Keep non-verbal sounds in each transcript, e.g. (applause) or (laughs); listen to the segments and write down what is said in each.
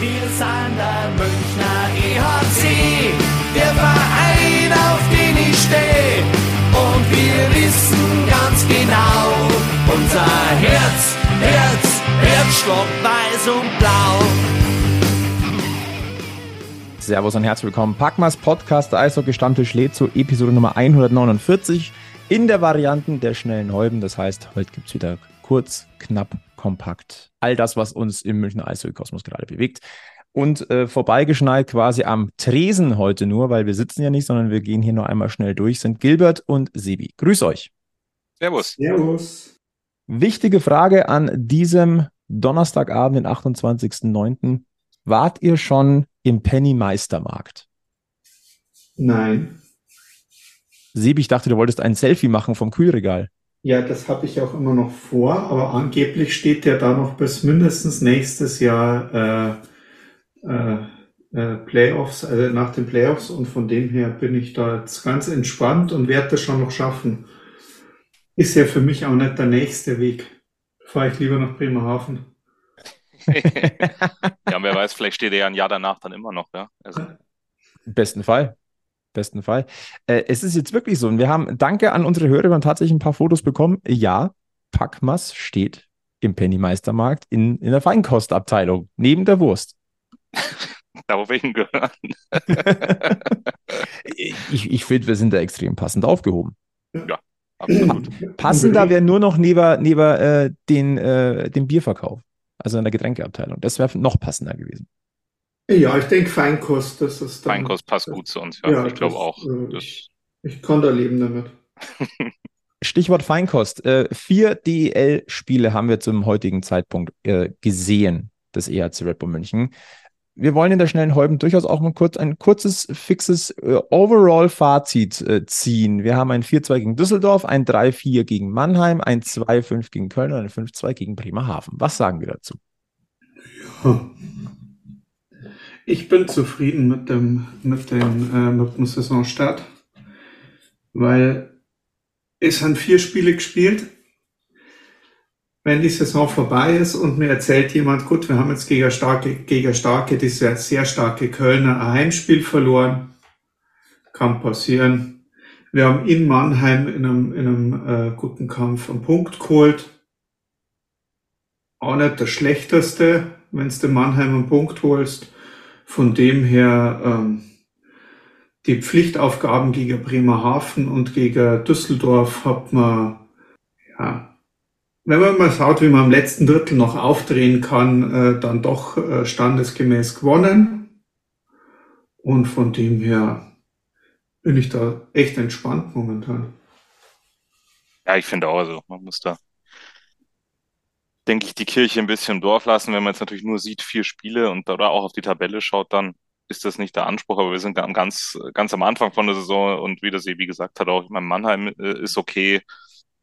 Wir sind der Münchner EHC, der Verein, auf den ich stehe. Und wir wissen ganz genau, unser Herz, Herz, Herzstock weiß und blau. Servus und herzlich willkommen. Packmas Podcast, der Eishockey-Stammtisch lädt zu Episode Nummer 149 in der Varianten der schnellen Häuben. Das heißt, heute gibt es wieder kurz, knapp, kompakt. All das, was uns im Münchner Eishockey-Kosmos gerade bewegt. Und äh, vorbeigeschneit quasi am Tresen heute nur, weil wir sitzen ja nicht, sondern wir gehen hier nur einmal schnell durch, sind Gilbert und Sebi. Grüß euch. Servus. Servus. Wichtige Frage an diesem Donnerstagabend, den 28.09. Wart ihr schon im Penny Meistermarkt? Nein. Sebi, ich dachte, du wolltest ein Selfie machen vom Kühlregal. Ja, das habe ich auch immer noch vor, aber angeblich steht der da noch bis mindestens nächstes Jahr äh, äh, äh, Playoffs, also nach den Playoffs und von dem her bin ich da jetzt ganz entspannt und werde das schon noch schaffen. Ist ja für mich auch nicht der nächste Weg. Fahre ich lieber nach Bremerhaven. (laughs) ja, wer weiß, vielleicht steht er ja ein Jahr danach dann immer noch, ja. Also. Im besten Fall besten Fall. Äh, es ist jetzt wirklich so, und wir haben, danke an unsere Hörer, wir haben tatsächlich ein paar Fotos bekommen. Ja, Packmas steht im Pennymeistermarkt in, in der Feinkostabteilung, neben der Wurst. da, wo wir hingehören. (laughs) ich ich finde, wir sind da extrem passend aufgehoben. Ja, absolut. Passender wäre nur noch neben, neben äh, den, äh, dem Bierverkauf, also in der Getränkeabteilung. Das wäre noch passender gewesen. Ja, ich denke Feinkost, das ist dann, Feinkost passt gut zu uns, ja, ja ich glaube auch. Äh, ich, ich kann da leben damit. (laughs) Stichwort Feinkost. Äh, vier DEL-Spiele haben wir zum heutigen Zeitpunkt äh, gesehen, des EHC Red Bull München. Wir wollen in der schnellen Häuben durchaus auch mal kurz ein kurzes, fixes äh, Overall-Fazit ziehen. Wir haben ein 4-2 gegen Düsseldorf, ein 3-4 gegen Mannheim, ein 2-5 gegen Köln und ein 5-2 gegen Bremerhaven. Was sagen wir dazu? Ja. Ich bin zufrieden mit dem, mit dem, äh, mit dem Saisonstart, weil es haben vier Spiele gespielt. Wenn die Saison vorbei ist und mir erzählt jemand, gut, wir haben jetzt gegen starke, gegen starke, die sehr, sehr starke Kölner ein Heimspiel verloren, kann passieren. Wir haben in Mannheim in einem, in einem äh, guten Kampf einen Punkt geholt. Auch nicht das Schlechteste, wenn du Mannheim einen Punkt holst. Von dem her ähm, die Pflichtaufgaben gegen Bremerhaven und gegen Düsseldorf hat man, ja, wenn man mal schaut, wie man im letzten Drittel noch aufdrehen kann, äh, dann doch äh, standesgemäß gewonnen. Und von dem her bin ich da echt entspannt momentan. Ja, ich finde auch, also man muss da denke ich, die Kirche ein bisschen im Dorf lassen. Wenn man jetzt natürlich nur sieht, vier Spiele und oder auch auf die Tabelle schaut, dann ist das nicht der Anspruch. Aber wir sind ganz, ganz am Anfang von der Saison und wie das wie gesagt hat, auch ich Mannheim äh, ist okay,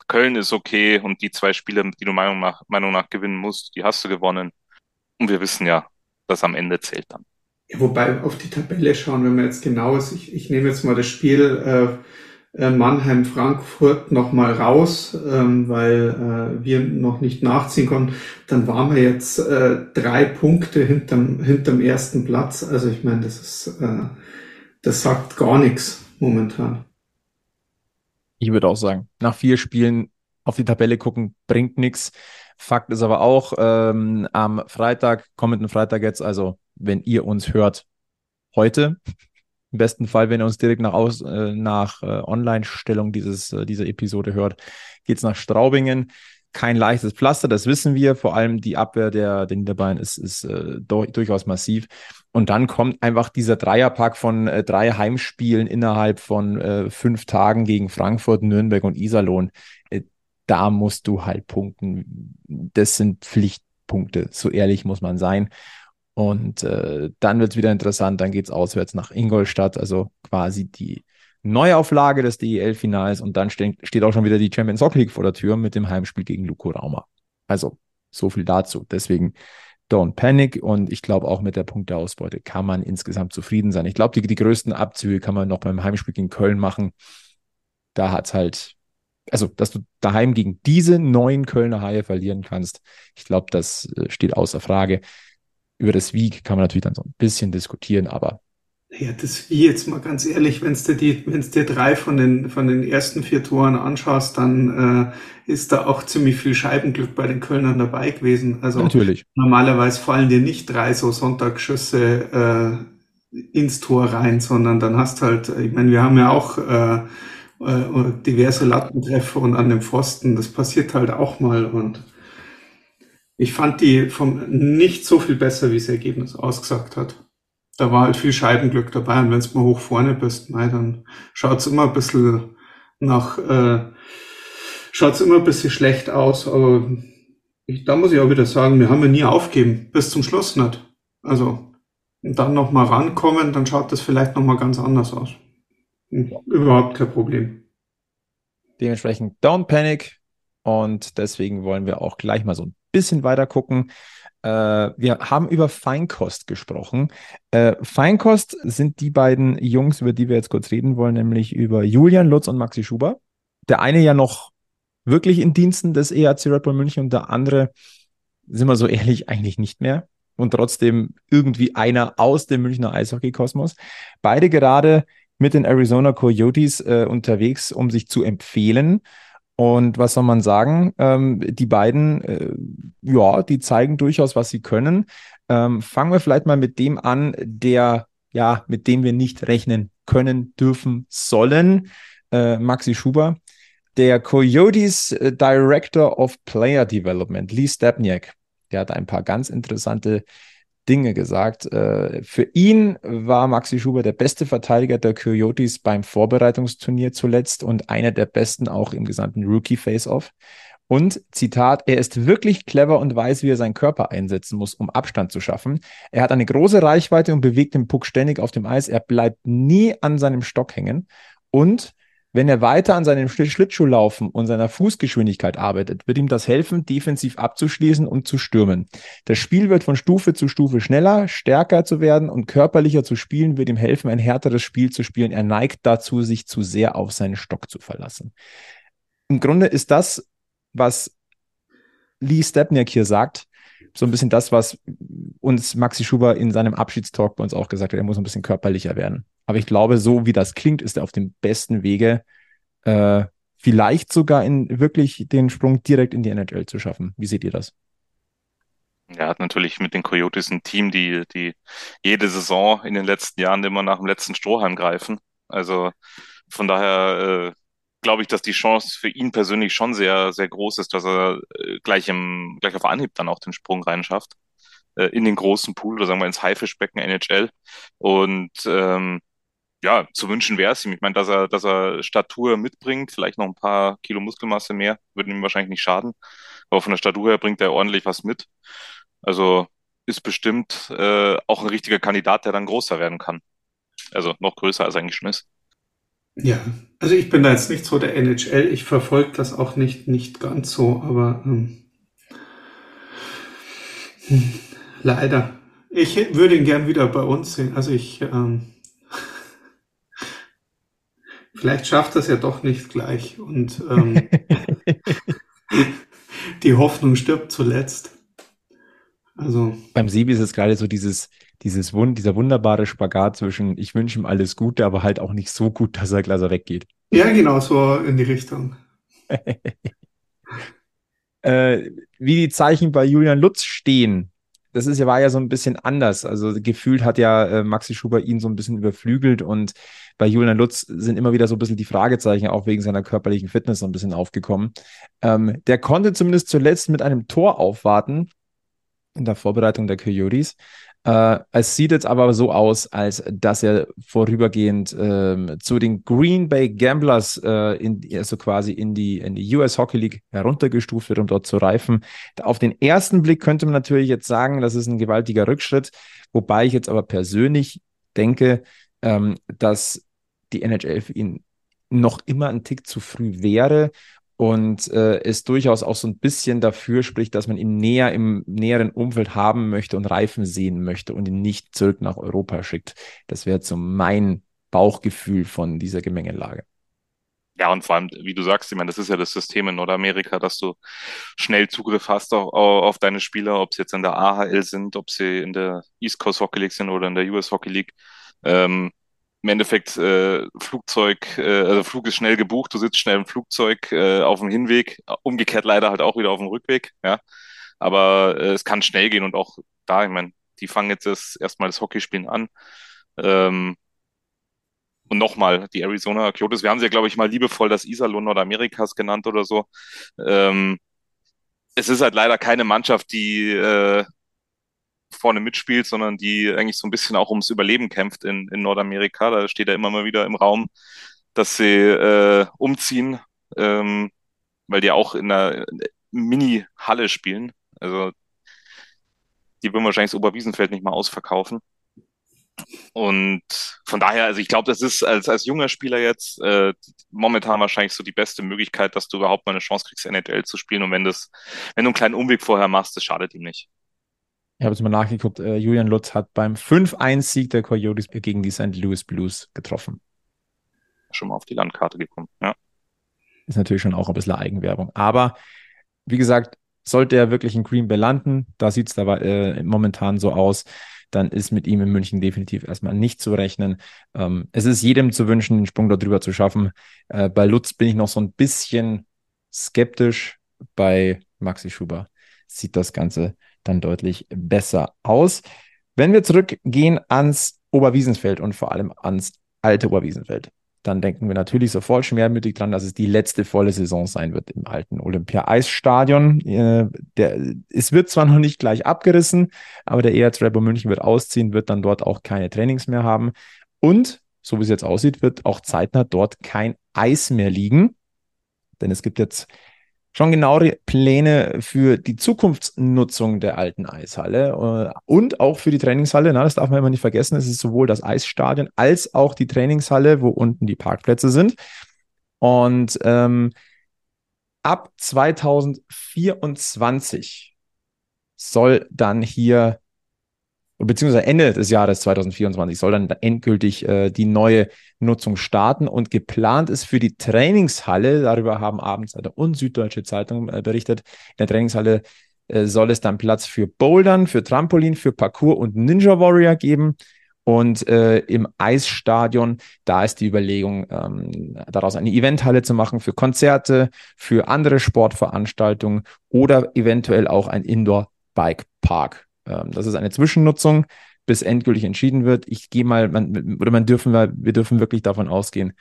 Köln ist okay und die zwei Spiele, die du Meinung nach, Meinung nach gewinnen musst, die hast du gewonnen. Und wir wissen ja, dass am Ende zählt dann. Ja, wobei auf die Tabelle schauen, wenn man jetzt genau ist, ich, ich nehme jetzt mal das Spiel äh, Mannheim, Frankfurt nochmal raus, ähm, weil äh, wir noch nicht nachziehen konnten, dann waren wir jetzt äh, drei Punkte hinterm, hinterm ersten Platz. Also ich meine, das ist, äh, das sagt gar nichts momentan. Ich würde auch sagen, nach vier Spielen auf die Tabelle gucken, bringt nichts. Fakt ist aber auch, ähm, am Freitag, kommenden Freitag jetzt, also wenn ihr uns hört, heute, im besten Fall, wenn ihr uns direkt nach, äh, nach äh, Online-Stellung dieses, äh, dieser Episode hört, geht es nach Straubingen. Kein leichtes Pflaster, das wissen wir. Vor allem die Abwehr der, der Niederbayern ist, ist äh, durch, durchaus massiv. Und dann kommt einfach dieser Dreierpack von äh, drei Heimspielen innerhalb von äh, fünf Tagen gegen Frankfurt, Nürnberg und Iserlohn. Äh, da musst du halt punkten. Das sind Pflichtpunkte, so ehrlich muss man sein. Und äh, dann wird es wieder interessant, dann geht es auswärts nach Ingolstadt, also quasi die Neuauflage des DEL-Finals und dann ste steht auch schon wieder die Champions Hockey League vor der Tür mit dem Heimspiel gegen Luko Rauma. Also so viel dazu. Deswegen don't panic und ich glaube auch mit der Punkteausbeute kann man insgesamt zufrieden sein. Ich glaube, die, die größten Abzüge kann man noch beim Heimspiel gegen Köln machen. Da hat es halt, also dass du daheim gegen diese neuen Kölner Haie verlieren kannst, ich glaube, das äh, steht außer Frage über das Wie kann man natürlich dann so ein bisschen diskutieren, aber ja, das wie jetzt mal ganz ehrlich, wenn du die, wenn du dir drei von den von den ersten vier Toren anschaust, dann äh, ist da auch ziemlich viel Scheibenglück bei den Kölnern dabei gewesen. Also natürlich. normalerweise fallen dir nicht drei so Sonntagsschüsse äh, ins Tor rein, sondern dann hast halt, ich meine, wir haben ja auch äh, äh, diverse Lattentreffer und an dem Pfosten, das passiert halt auch mal und ich fand die vom nicht so viel besser, wie das Ergebnis ausgesagt hat da war halt viel Scheibenglück dabei. Und wenn du mal hoch vorne bist, nein, dann schaut's immer ein bisschen nach, äh, schaut's immer ein bisschen schlecht aus. Aber ich, da muss ich auch wieder sagen, wir haben ja nie aufgeben, bis zum Schluss nicht. Also, und dann nochmal rankommen, dann schaut das vielleicht nochmal ganz anders aus. Überhaupt kein Problem. Dementsprechend don't panic. Und deswegen wollen wir auch gleich mal so ein bisschen weiter gucken. Äh, wir haben über Feinkost gesprochen. Äh, Feinkost sind die beiden Jungs, über die wir jetzt kurz reden wollen, nämlich über Julian Lutz und Maxi Schuber. Der eine ja noch wirklich in Diensten des EAC Red Bull München und der andere, sind wir so ehrlich, eigentlich nicht mehr. Und trotzdem irgendwie einer aus dem Münchner Eishockey-Kosmos. Beide gerade mit den Arizona Coyotes äh, unterwegs, um sich zu empfehlen. Und was soll man sagen? Ähm, die beiden, äh, ja, die zeigen durchaus, was sie können. Ähm, fangen wir vielleicht mal mit dem an, der, ja, mit dem wir nicht rechnen können, dürfen, sollen. Äh, Maxi Schuber, der Coyotes äh, Director of Player Development, Lee Stepniak, der hat ein paar ganz interessante Dinge gesagt. Äh, für ihn war Maxi Schuber der beste Verteidiger der Coyotes beim Vorbereitungsturnier zuletzt und einer der besten auch im gesamten Rookie Face-Off. Und Zitat, er ist wirklich clever und weiß, wie er seinen Körper einsetzen muss, um Abstand zu schaffen. Er hat eine große Reichweite und bewegt den Puck ständig auf dem Eis. Er bleibt nie an seinem Stock hängen. Und wenn er weiter an seinem Schlittschuhlaufen und seiner Fußgeschwindigkeit arbeitet, wird ihm das helfen, defensiv abzuschließen und zu stürmen. Das Spiel wird von Stufe zu Stufe schneller, stärker zu werden und körperlicher zu spielen, wird ihm helfen, ein härteres Spiel zu spielen. Er neigt dazu, sich zu sehr auf seinen Stock zu verlassen. Im Grunde ist das, was Lee Stepniak hier sagt, so ein bisschen das, was uns Maxi Schuber in seinem Abschiedstalk bei uns auch gesagt hat. Er muss ein bisschen körperlicher werden. Aber ich glaube, so wie das klingt, ist er auf dem besten Wege, äh, vielleicht sogar in wirklich den Sprung direkt in die NHL zu schaffen. Wie seht ihr das? Er hat natürlich mit den Coyotes ein Team, die, die jede Saison in den letzten Jahren immer nach dem letzten Strohhalm greifen. Also von daher äh, glaube ich, dass die Chance für ihn persönlich schon sehr, sehr groß ist, dass er äh, gleich im, gleich auf Anhieb dann auch den Sprung reinschafft äh, in den großen Pool oder sagen wir ins Haifischbecken NHL. Und ähm, ja, zu wünschen wäre es ihm. Ich meine, dass er, dass er Statur mitbringt, vielleicht noch ein paar Kilo Muskelmasse mehr, würde ihm wahrscheinlich nicht schaden. Aber von der Statur her bringt er ordentlich was mit. Also ist bestimmt äh, auch ein richtiger Kandidat, der dann größer werden kann. Also noch größer als eigentlich schon ist. Ja, also ich bin da jetzt nicht so der NHL. Ich verfolge das auch nicht, nicht ganz so, aber ähm, hm, leider. Ich würde ihn gern wieder bei uns sehen. Also ich ähm, (laughs) Vielleicht schafft das ja doch nicht gleich und ähm, (laughs) die Hoffnung stirbt zuletzt. Also beim Sebi ist es gerade so dieses, dieses Wund, dieser wunderbare Spagat zwischen ich wünsche ihm alles Gute, aber halt auch nicht so gut, dass er gleich weggeht. Ja, genau, so in die Richtung. (laughs) äh, wie die Zeichen bei Julian Lutz stehen, das ist ja, war ja so ein bisschen anders. Also gefühlt hat ja äh, Maxi Schuber ihn so ein bisschen überflügelt und bei Julian Lutz sind immer wieder so ein bisschen die Fragezeichen auch wegen seiner körperlichen Fitness so ein bisschen aufgekommen. Ähm, der konnte zumindest zuletzt mit einem Tor aufwarten in der Vorbereitung der Coyotes. Äh, es sieht jetzt aber so aus, als dass er vorübergehend äh, zu den Green Bay Gamblers, äh, in, also quasi in die, in die US Hockey League heruntergestuft wird, um dort zu reifen. Auf den ersten Blick könnte man natürlich jetzt sagen, das ist ein gewaltiger Rückschritt, wobei ich jetzt aber persönlich denke, ähm, dass die NHL für ihn noch immer ein Tick zu früh wäre und äh, es durchaus auch so ein bisschen dafür spricht, dass man ihn näher im näheren Umfeld haben möchte und reifen sehen möchte und ihn nicht zurück nach Europa schickt. Das wäre so mein Bauchgefühl von dieser Gemengelage. Ja, und vor allem, wie du sagst, ich meine, das ist ja das System in Nordamerika, dass du schnell Zugriff hast auf, auf deine Spieler, ob sie jetzt in der AHL sind, ob sie in der East Coast Hockey League sind oder in der US Hockey League. Ähm, Im Endeffekt äh, Flugzeug, äh, also Flug ist schnell gebucht, du sitzt schnell im Flugzeug äh, auf dem Hinweg, umgekehrt leider halt auch wieder auf dem Rückweg, ja. Aber äh, es kann schnell gehen und auch da, ich meine, die fangen jetzt das, erstmal das Hockeyspielen an. Ähm, und nochmal, die Arizona Coyotes, wir haben sie ja, glaube ich, mal liebevoll das Iserlohn Nordamerikas genannt oder so. Ähm, es ist halt leider keine Mannschaft, die äh, vorne mitspielt, sondern die eigentlich so ein bisschen auch ums Überleben kämpft in, in Nordamerika. Da steht ja immer mal wieder im Raum, dass sie äh, umziehen, ähm, weil die auch in einer Mini-Halle spielen. Also die würden wahrscheinlich das Oberwiesenfeld nicht mal ausverkaufen. Und von daher, also ich glaube, das ist als, als junger Spieler jetzt äh, momentan wahrscheinlich so die beste Möglichkeit, dass du überhaupt mal eine Chance kriegst, NHL zu spielen. Und wenn das, wenn du einen kleinen Umweg vorher machst, das schadet ihm nicht. Ich habe jetzt mal nachgeguckt, äh, Julian Lutz hat beim 5-1-Sieg der Coyotes gegen die St. Louis Blues getroffen. Schon mal auf die Landkarte gekommen, ja. Ist natürlich schon auch ein bisschen Eigenwerbung. Aber wie gesagt, sollte er wirklich in Green Bay landen, da sieht es aber äh, momentan so aus, dann ist mit ihm in München definitiv erstmal nicht zu rechnen. Ähm, es ist jedem zu wünschen, den Sprung darüber zu schaffen. Äh, bei Lutz bin ich noch so ein bisschen skeptisch. Bei Maxi Schuber sieht das Ganze dann deutlich besser aus. Wenn wir zurückgehen ans Oberwiesenfeld und vor allem ans alte Oberwiesenfeld, dann denken wir natürlich sofort schwermütig dran, dass es die letzte volle Saison sein wird im alten Olympia-Eisstadion. Äh, es wird zwar noch nicht gleich abgerissen, aber der ERZ Rebel München wird ausziehen, wird dann dort auch keine Trainings mehr haben. Und, so wie es jetzt aussieht, wird auch zeitnah dort kein Eis mehr liegen. Denn es gibt jetzt schon genauere Pläne für die Zukunftsnutzung der alten Eishalle äh, und auch für die Trainingshalle. Na, das darf man immer nicht vergessen. Es ist sowohl das Eisstadion als auch die Trainingshalle, wo unten die Parkplätze sind. Und ähm, ab 2024 soll dann hier beziehungsweise Ende des Jahres 2024 soll dann endgültig äh, die neue Nutzung starten und geplant ist für die Trainingshalle, darüber haben Abendzeitung und Süddeutsche Zeitung äh, berichtet, in der Trainingshalle äh, soll es dann Platz für Bouldern, für Trampolin, für Parkour und Ninja Warrior geben. Und äh, im Eisstadion, da ist die Überlegung, ähm, daraus eine Eventhalle zu machen für Konzerte, für andere Sportveranstaltungen oder eventuell auch ein Indoor-Bike-Park. Ähm, das ist eine Zwischennutzung, bis endgültig entschieden wird. Ich gehe mal, man, oder man dürfen, wir dürfen wirklich davon ausgehen,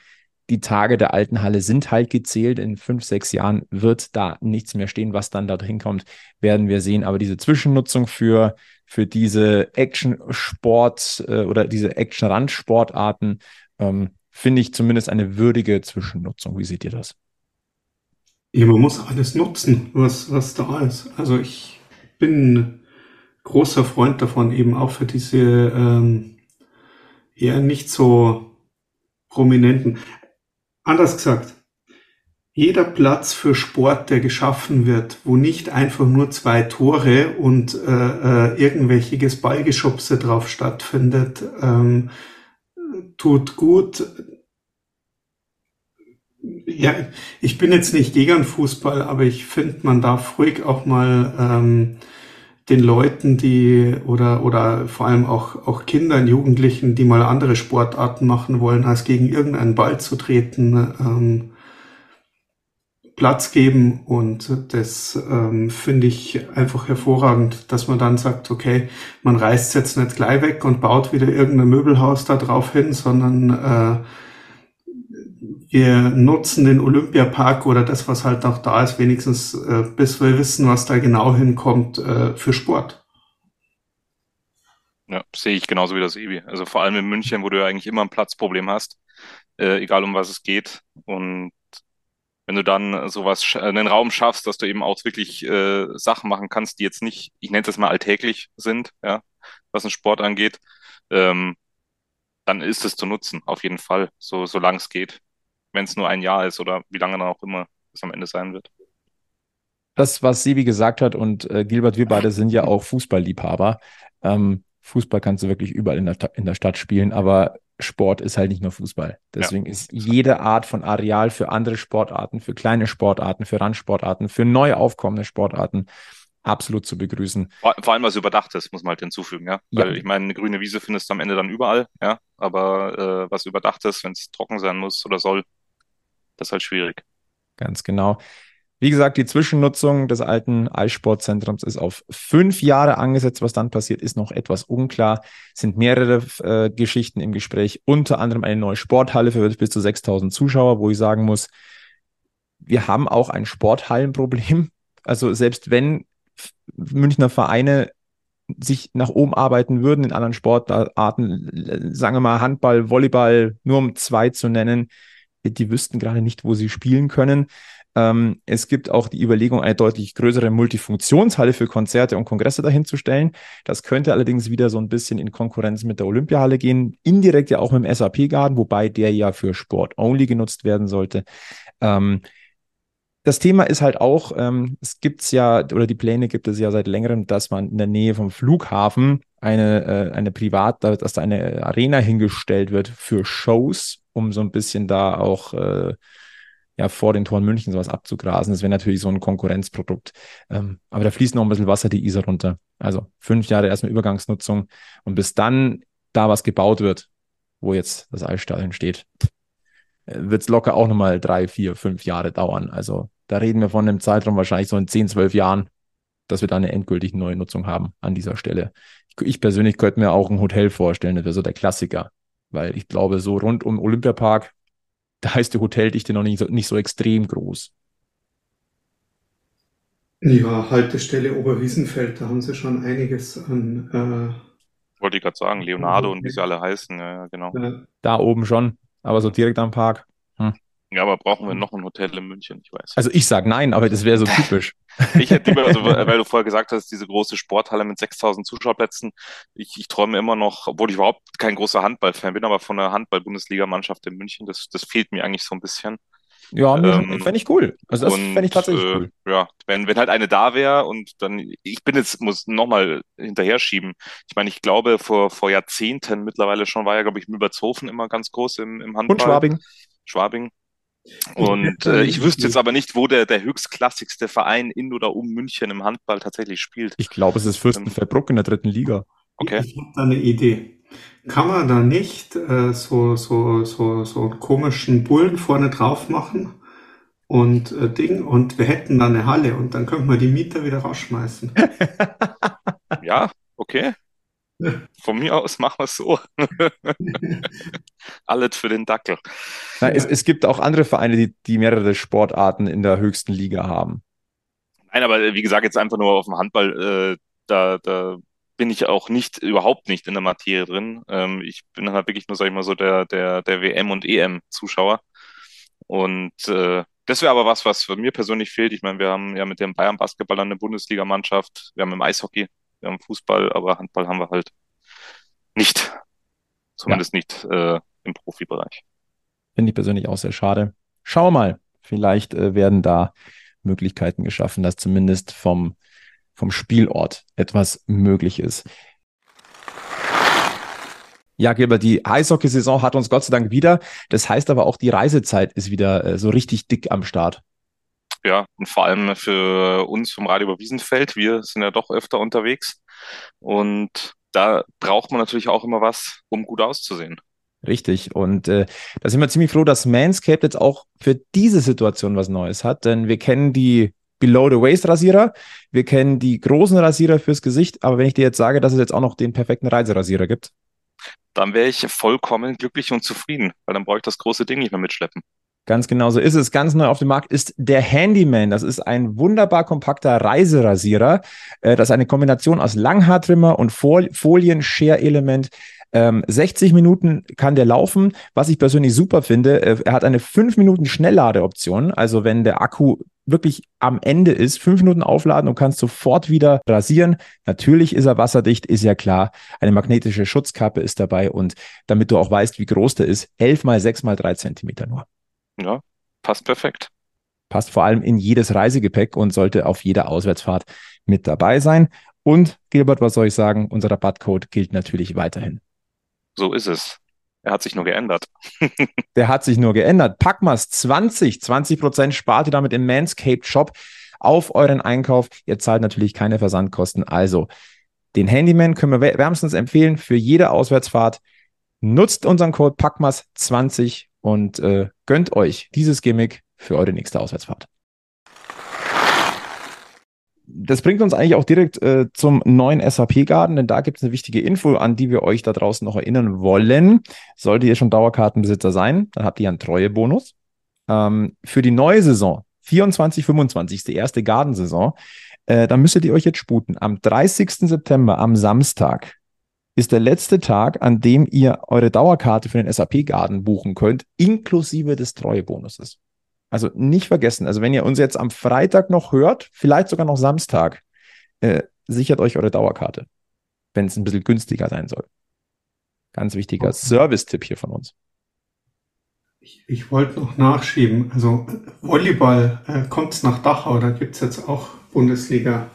die Tage der alten Halle sind halt gezählt. In fünf, sechs Jahren wird da nichts mehr stehen. Was dann da drin kommt, werden wir sehen. Aber diese Zwischennutzung für, für diese Action-Sport äh, oder diese Action-Randsportarten ähm, finde ich zumindest eine würdige Zwischennutzung. Wie seht ihr das? Ja, man muss alles nutzen, was, was da ist. Also ich bin großer Freund davon, eben auch für diese ähm, eher nicht so prominenten. Anders gesagt, jeder Platz für Sport, der geschaffen wird, wo nicht einfach nur zwei Tore und äh, äh, irgendwelches Ballgeschubse drauf stattfindet, ähm, tut gut. Ja, ich bin jetzt nicht gegen Fußball, aber ich finde, man darf ruhig auch mal ähm, den Leuten, die oder oder vor allem auch auch Kindern, Jugendlichen, die mal andere Sportarten machen wollen, als gegen irgendeinen Ball zu treten, ähm, Platz geben. Und das ähm, finde ich einfach hervorragend, dass man dann sagt, okay, man reißt jetzt nicht gleich weg und baut wieder irgendein Möbelhaus da drauf hin, sondern äh, wir nutzen den Olympiapark oder das, was halt noch da ist, wenigstens äh, bis wir wissen, was da genau hinkommt, äh, für Sport. Ja, sehe ich genauso wie das Ebi. Also vor allem in München, wo du ja eigentlich immer ein Platzproblem hast, äh, egal um was es geht. Und wenn du dann sowas, einen Raum schaffst, dass du eben auch wirklich äh, Sachen machen kannst, die jetzt nicht, ich nenne das mal alltäglich sind, ja, was ein Sport angeht, ähm, dann ist es zu nutzen, auf jeden Fall, so solange es geht wenn es nur ein Jahr ist oder wie lange dann auch immer es am Ende sein wird. Das, was Sebi gesagt hat und äh, Gilbert, wir beide sind ja auch Fußballliebhaber. Ähm, Fußball kannst du wirklich überall in der, in der Stadt spielen, aber Sport ist halt nicht nur Fußball. Deswegen ja. ist jede Art von Areal für andere Sportarten, für kleine Sportarten, für Randsportarten, für neu aufkommende Sportarten absolut zu begrüßen. Vor, vor allem was überdacht ist, muss man halt hinzufügen, ja. ja. Weil ich meine, eine grüne Wiese findest du am Ende dann überall, ja. Aber äh, was überdacht ist, wenn es trocken sein muss oder soll, das ist halt schwierig. Ganz genau. Wie gesagt, die Zwischennutzung des alten Eissportzentrums ist auf fünf Jahre angesetzt. Was dann passiert, ist noch etwas unklar. Es sind mehrere äh, Geschichten im Gespräch, unter anderem eine neue Sporthalle für bis zu 6000 Zuschauer, wo ich sagen muss, wir haben auch ein Sporthallenproblem. (laughs) Also selbst wenn Münchner Vereine sich nach oben arbeiten würden in anderen Sportarten, sagen wir mal Handball, Volleyball, nur um zwei zu nennen, die wüssten gerade nicht, wo sie spielen können. Ähm, es gibt auch die Überlegung, eine deutlich größere Multifunktionshalle für Konzerte und Kongresse dahinzustellen. Das könnte allerdings wieder so ein bisschen in Konkurrenz mit der Olympiahalle gehen. Indirekt ja auch mit dem SAP-Garden, wobei der ja für Sport only genutzt werden sollte. Ähm, das Thema ist halt auch, ähm, es gibt's ja, oder die Pläne gibt es ja seit längerem, dass man in der Nähe vom Flughafen eine, äh, eine Privat, dass da eine Arena hingestellt wird für Shows, um so ein bisschen da auch äh, ja vor den Toren München sowas abzugrasen. Das wäre natürlich so ein Konkurrenzprodukt. Ähm, aber da fließt noch ein bisschen Wasser die Isar runter. Also fünf Jahre erstmal Übergangsnutzung und bis dann da was gebaut wird, wo jetzt das Eisstadion steht, äh, wird es locker auch nochmal drei, vier, fünf Jahre dauern. Also da reden wir von einem Zeitraum wahrscheinlich so in 10, 12 Jahren, dass wir da eine endgültige neue Nutzung haben an dieser Stelle. Ich, ich persönlich könnte mir auch ein Hotel vorstellen, das wäre so der Klassiker, weil ich glaube, so rund um Olympiapark, da heißt die Hoteldichte noch nicht so, nicht so extrem groß. Ja, Haltestelle Oberwiesenfeld, da haben sie schon einiges an. Äh, Wollte ich gerade sagen, Leonardo und wie sie alle heißen, ja, genau. Da oben schon, aber so direkt am Park. Ja, aber brauchen wir noch ein Hotel in München? Ich weiß. Also ich sage nein, aber das wäre so typisch. (laughs) ich hätte lieber, also, (laughs) weil du vorher gesagt hast, diese große Sporthalle mit 6000 Zuschauerplätzen. Ich, ich träume immer noch, obwohl ich überhaupt kein großer Handballfan bin, aber von der Handball-Bundesligamannschaft in München, das, das fehlt mir eigentlich so ein bisschen. Ja, ähm, fände ich cool. Also das fände ich tatsächlich äh, cool. Ja, wenn, wenn halt eine da wäre und dann, ich bin jetzt, muss nochmal hinterher schieben. Ich meine, ich glaube, vor, vor Jahrzehnten mittlerweile schon war ja, glaube ich, Mübertshofen immer ganz groß im, im Handball. Und Schwabing. Schwabing. Und äh, ich wüsste jetzt aber nicht, wo der, der höchstklassigste Verein in oder um München im Handball tatsächlich spielt. Ich glaube, es ist Fürstenfeldbruck in der dritten Liga. Okay. Ich habe da eine Idee. Kann man da nicht äh, so, so, so, so einen komischen Bullen vorne drauf machen und äh, Ding und wir hätten da eine Halle und dann könnten wir die Mieter wieder rausschmeißen. (laughs) ja, okay. Von mir aus machen wir es so. (laughs) Alles für den Dackel. Na, es, es gibt auch andere Vereine, die, die mehrere Sportarten in der höchsten Liga haben. Nein, aber wie gesagt, jetzt einfach nur auf dem Handball, äh, da, da bin ich auch nicht, überhaupt nicht in der Materie drin. Ähm, ich bin halt wirklich nur, sag ich mal, so der, der, der WM- und EM-Zuschauer. Und äh, das wäre aber was, was mir persönlich fehlt. Ich meine, wir haben ja mit dem Bayern Basketball eine Bundesligamannschaft, wir haben im Eishockey wir haben Fußball, aber Handball haben wir halt nicht. Zumindest ja. nicht äh, im Profibereich. Finde ich persönlich auch sehr schade. Schau mal, vielleicht äh, werden da Möglichkeiten geschaffen, dass zumindest vom, vom Spielort etwas möglich ist. Ja, Gilbert, die Eishockey-Saison hat uns Gott sei Dank wieder. Das heißt aber auch, die Reisezeit ist wieder äh, so richtig dick am Start. Ja, und vor allem für uns vom Radio über Wiesenfeld. Wir sind ja doch öfter unterwegs. Und da braucht man natürlich auch immer was, um gut auszusehen. Richtig. Und äh, da sind wir ziemlich froh, dass Manscaped jetzt auch für diese Situation was Neues hat. Denn wir kennen die Below-the-Waist-Rasierer, wir kennen die großen Rasierer fürs Gesicht. Aber wenn ich dir jetzt sage, dass es jetzt auch noch den perfekten Reiserasierer gibt, dann wäre ich vollkommen glücklich und zufrieden, weil dann brauche ich das große Ding nicht mehr mitschleppen. Ganz genau so ist es. Ganz neu auf dem Markt ist der Handyman. Das ist ein wunderbar kompakter Reiserasierer. Äh, das ist eine Kombination aus Langhaartrimmer und Folien-Share-Element. 60 ähm, Minuten kann der laufen. Was ich persönlich super finde, äh, er hat eine 5 Minuten Schnellladeoption. Also wenn der Akku wirklich am Ende ist, 5 Minuten aufladen und kannst sofort wieder rasieren. Natürlich ist er wasserdicht, ist ja klar. Eine magnetische Schutzkappe ist dabei und damit du auch weißt, wie groß der ist, 11 mal 6 mal 3 Zentimeter nur. Ja, passt perfekt. Passt vor allem in jedes Reisegepäck und sollte auf jeder Auswärtsfahrt mit dabei sein. Und Gilbert, was soll ich sagen? Unser Rabattcode gilt natürlich weiterhin. So ist es. Er hat sich nur geändert. (laughs) Der hat sich nur geändert. Packmas 20, 20 Prozent spart ihr damit im Manscaped Shop auf euren Einkauf. Ihr zahlt natürlich keine Versandkosten. Also den Handyman können wir wärmstens empfehlen für jede Auswärtsfahrt. Nutzt unseren Code Packmas 20 und äh, gönnt euch dieses Gimmick für eure nächste Auswärtsfahrt das bringt uns eigentlich auch direkt äh, zum neuen SAP-Garden, denn da gibt es eine wichtige Info, an die wir euch da draußen noch erinnern wollen. Solltet ihr schon Dauerkartenbesitzer sein, dann habt ihr einen Treuebonus. Ähm, für die neue Saison, 24, 25, ist die erste Gardensaison, äh, dann müsstet ihr euch jetzt sputen. Am 30. September, am Samstag, ist der letzte Tag, an dem ihr eure Dauerkarte für den SAP-Garden buchen könnt, inklusive des Treuebonuses. Also nicht vergessen, also wenn ihr uns jetzt am Freitag noch hört, vielleicht sogar noch Samstag, äh, sichert euch eure Dauerkarte, wenn es ein bisschen günstiger sein soll. Ganz wichtiger okay. Service-Tipp hier von uns. Ich, ich wollte noch nachschieben, also Volleyball, äh, kommt es nach Dachau, da gibt es jetzt auch Bundesliga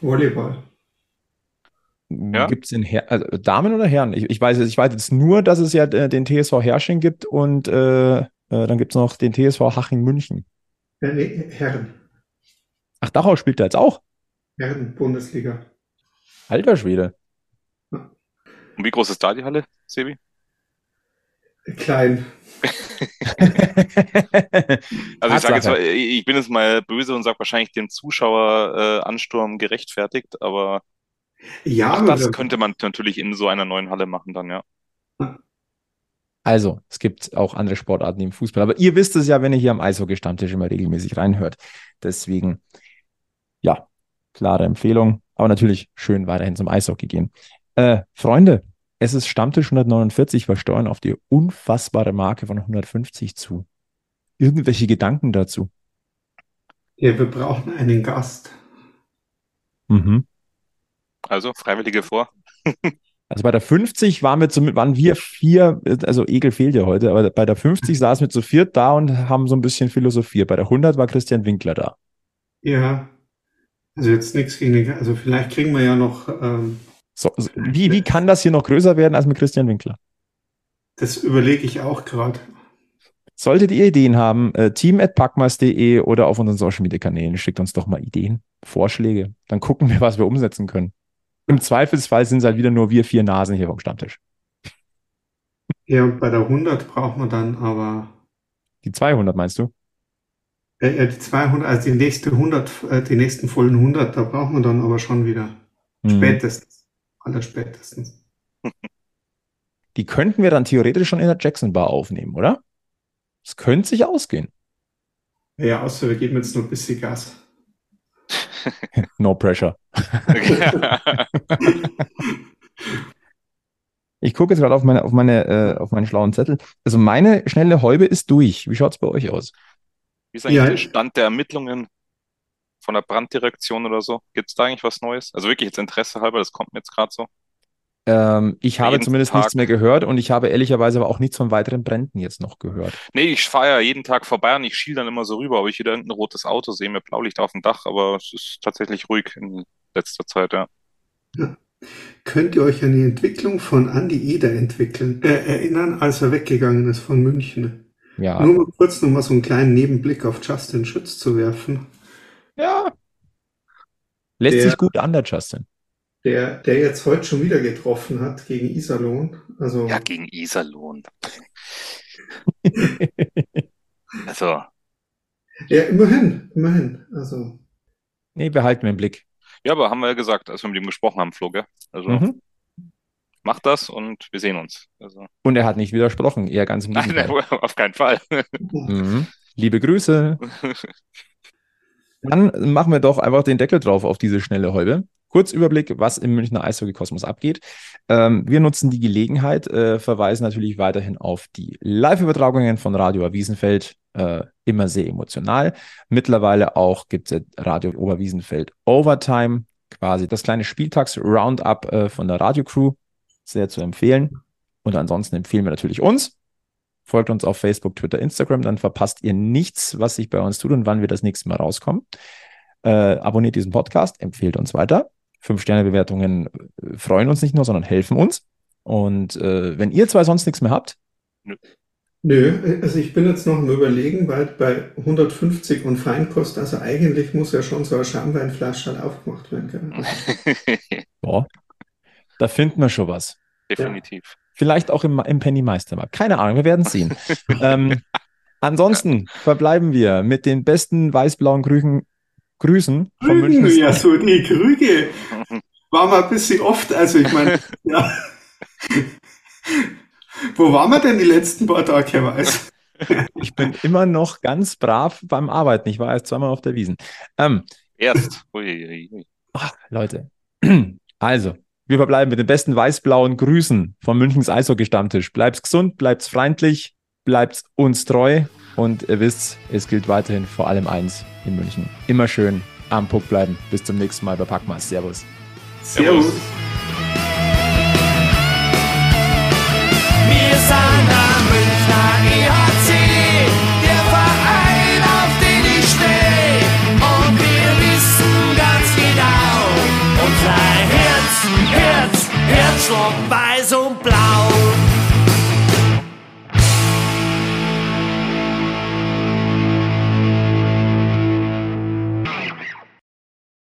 Volleyball. Ja. Gibt es in Her also Damen oder Herren? Ich, ich, weiß, ich weiß jetzt nur, dass es ja äh, den TSV Herrsching gibt und äh, äh, dann gibt es noch den TSV Haching München. Ja, nee, Herren. Ach, Dachau spielt er jetzt auch? Herren, Bundesliga. Alter Schwede. Und wie groß ist da die Halle, Sebi? Klein. (laughs) also ich sage jetzt mal, ich bin jetzt mal böse und sage wahrscheinlich den Zuschaueransturm äh, gerechtfertigt, aber ja, das könnte man natürlich in so einer neuen Halle machen dann, ja. Also, es gibt auch andere Sportarten im Fußball. Aber ihr wisst es ja, wenn ihr hier am Eishockey-Stammtisch immer regelmäßig reinhört. Deswegen, ja, klare Empfehlung. Aber natürlich schön weiterhin zum Eishockey gehen. Äh, Freunde, es ist Stammtisch 149. Wir steuern auf die unfassbare Marke von 150 zu. Irgendwelche Gedanken dazu? Ja, wir brauchen einen Gast. Mhm. Also, Freiwillige vor. (laughs) Also bei der 50 waren wir, zum, waren wir vier, also Egel fehlt ja heute, aber bei der 50 saßen wir zu viert da und haben so ein bisschen philosophiert. Bei der 100 war Christian Winkler da. Ja, also jetzt nichts gegen den, also vielleicht kriegen wir ja noch. Ähm, so, so, wie, wie kann das hier noch größer werden als mit Christian Winkler? Das überlege ich auch gerade. Solltet ihr Ideen haben, äh, team.packmas.de oder auf unseren Social Media Kanälen, schickt uns doch mal Ideen, Vorschläge. Dann gucken wir, was wir umsetzen können. Im Zweifelsfall sind es halt wieder nur wir vier Nasen hier vom Stammtisch. Ja, bei der 100 braucht man dann aber. Die 200 meinst du? Äh, die 200, also die nächste 100, äh, die nächsten vollen 100, da braucht man dann aber schon wieder. Mhm. Spätestens. Aller spätestens. (laughs) Die könnten wir dann theoretisch schon in der Jackson Bar aufnehmen, oder? Das könnte sich ausgehen. Ja, außer wir geben jetzt nur ein bisschen Gas. (laughs) no pressure. ich gucke jetzt gerade auf meine, auf, meine, äh, auf meinen schlauen Zettel. Also meine schnelle Häube ist durch. Wie schaut es bei euch aus? Wie ist eigentlich ja. der Stand der Ermittlungen von der Branddirektion oder so? Gibt es da eigentlich was Neues? Also wirklich jetzt Interesse halber, das kommt mir jetzt gerade so. Ähm, ich habe zumindest Tag. nichts mehr gehört und ich habe ehrlicherweise aber auch nichts von weiteren Bränden jetzt noch gehört. Nee, ich fahre ja jeden Tag vorbei und ich schiel dann immer so rüber, ob ich wieder irgendein rotes Auto sehe mit Blaulicht auf dem Dach, aber es ist tatsächlich ruhig in letzter Zeit, ja. ja. (laughs) Könnt ihr euch an die Entwicklung von Andy Eder entwickeln, äh, erinnern, als er weggegangen ist von München? Ja. Nur mal kurz noch mal so einen kleinen Nebenblick auf Justin Schütz zu werfen. Ja. Lässt der, sich gut an, der Justin der, der jetzt heute schon wieder getroffen hat gegen Iserlohn. Also, ja, gegen Iserlohn. (laughs) also. Ja, immerhin, immerhin. Also. Nee, behalten wir im Blick. Ja, aber haben wir ja gesagt, als wir mit ihm gesprochen haben, Flo, gell? Also mhm. mach das und wir sehen uns. Also. Und er hat nicht widersprochen, eher ganz im Gegenteil. Nein, (laughs) auf keinen Fall. Mhm. Liebe Grüße. (laughs) Dann machen wir doch einfach den Deckel drauf auf diese schnelle Häube. Kurzüberblick, was im Münchner Eishockey-Kosmos abgeht. Ähm, wir nutzen die Gelegenheit, äh, verweisen natürlich weiterhin auf die Live-Übertragungen von Radio Wiesenfeld, äh, immer sehr emotional. Mittlerweile auch gibt es Radio Oberwiesenfeld Overtime, quasi das kleine Spieltags-Roundup äh, von der Radio-Crew. Sehr zu empfehlen. Und ansonsten empfehlen wir natürlich uns. Folgt uns auf Facebook, Twitter, Instagram, dann verpasst ihr nichts, was sich bei uns tut und wann wir das nächste Mal rauskommen. Äh, abonniert diesen Podcast, empfehlt uns weiter. Fünf-Sterne-Bewertungen äh, freuen uns nicht nur, sondern helfen uns. Und äh, wenn ihr zwei sonst nichts mehr habt, Nö, also ich bin jetzt noch am Überlegen, weil bei 150 und Feinkost, also eigentlich muss ja schon so eine Schamweinflasche halt aufgemacht werden. Gell? (laughs) boah, da finden wir schon was. Definitiv. Vielleicht auch im, im Penny Meistermarkt. Keine Ahnung, wir werden sehen. (laughs) ähm, ansonsten verbleiben wir mit den besten weiß-blauen Grüchen, Grüßen München ja, so die Krüge. War mal ein bisschen oft, also ich meine, (laughs) ja. Wo waren wir denn die letzten paar Tage, Herr Weiß? Ich bin immer noch ganz brav beim Arbeiten. Ich war erst zweimal auf der Wiesen. Ähm, Erst. Ui, ui, ui. ach, Leute, (clears throat) also, wir verbleiben mit den besten weiß-blauen Grüßen vom Münchens Eishockey-Stammtisch. Bleibt's gesund, bleibt's freundlich, bleibt's uns treu und ihr wisst, es gilt weiterhin vor allem eins in München. Immer schön am Puck bleiben. Bis zum nächsten Mal bei Packmas. Servus. Servus. Servus. Wir sind am Münchner EHC, der Verein, auf den ich stehe. Und wir wissen ganz genau, unser Herz, Herz, Herzschlag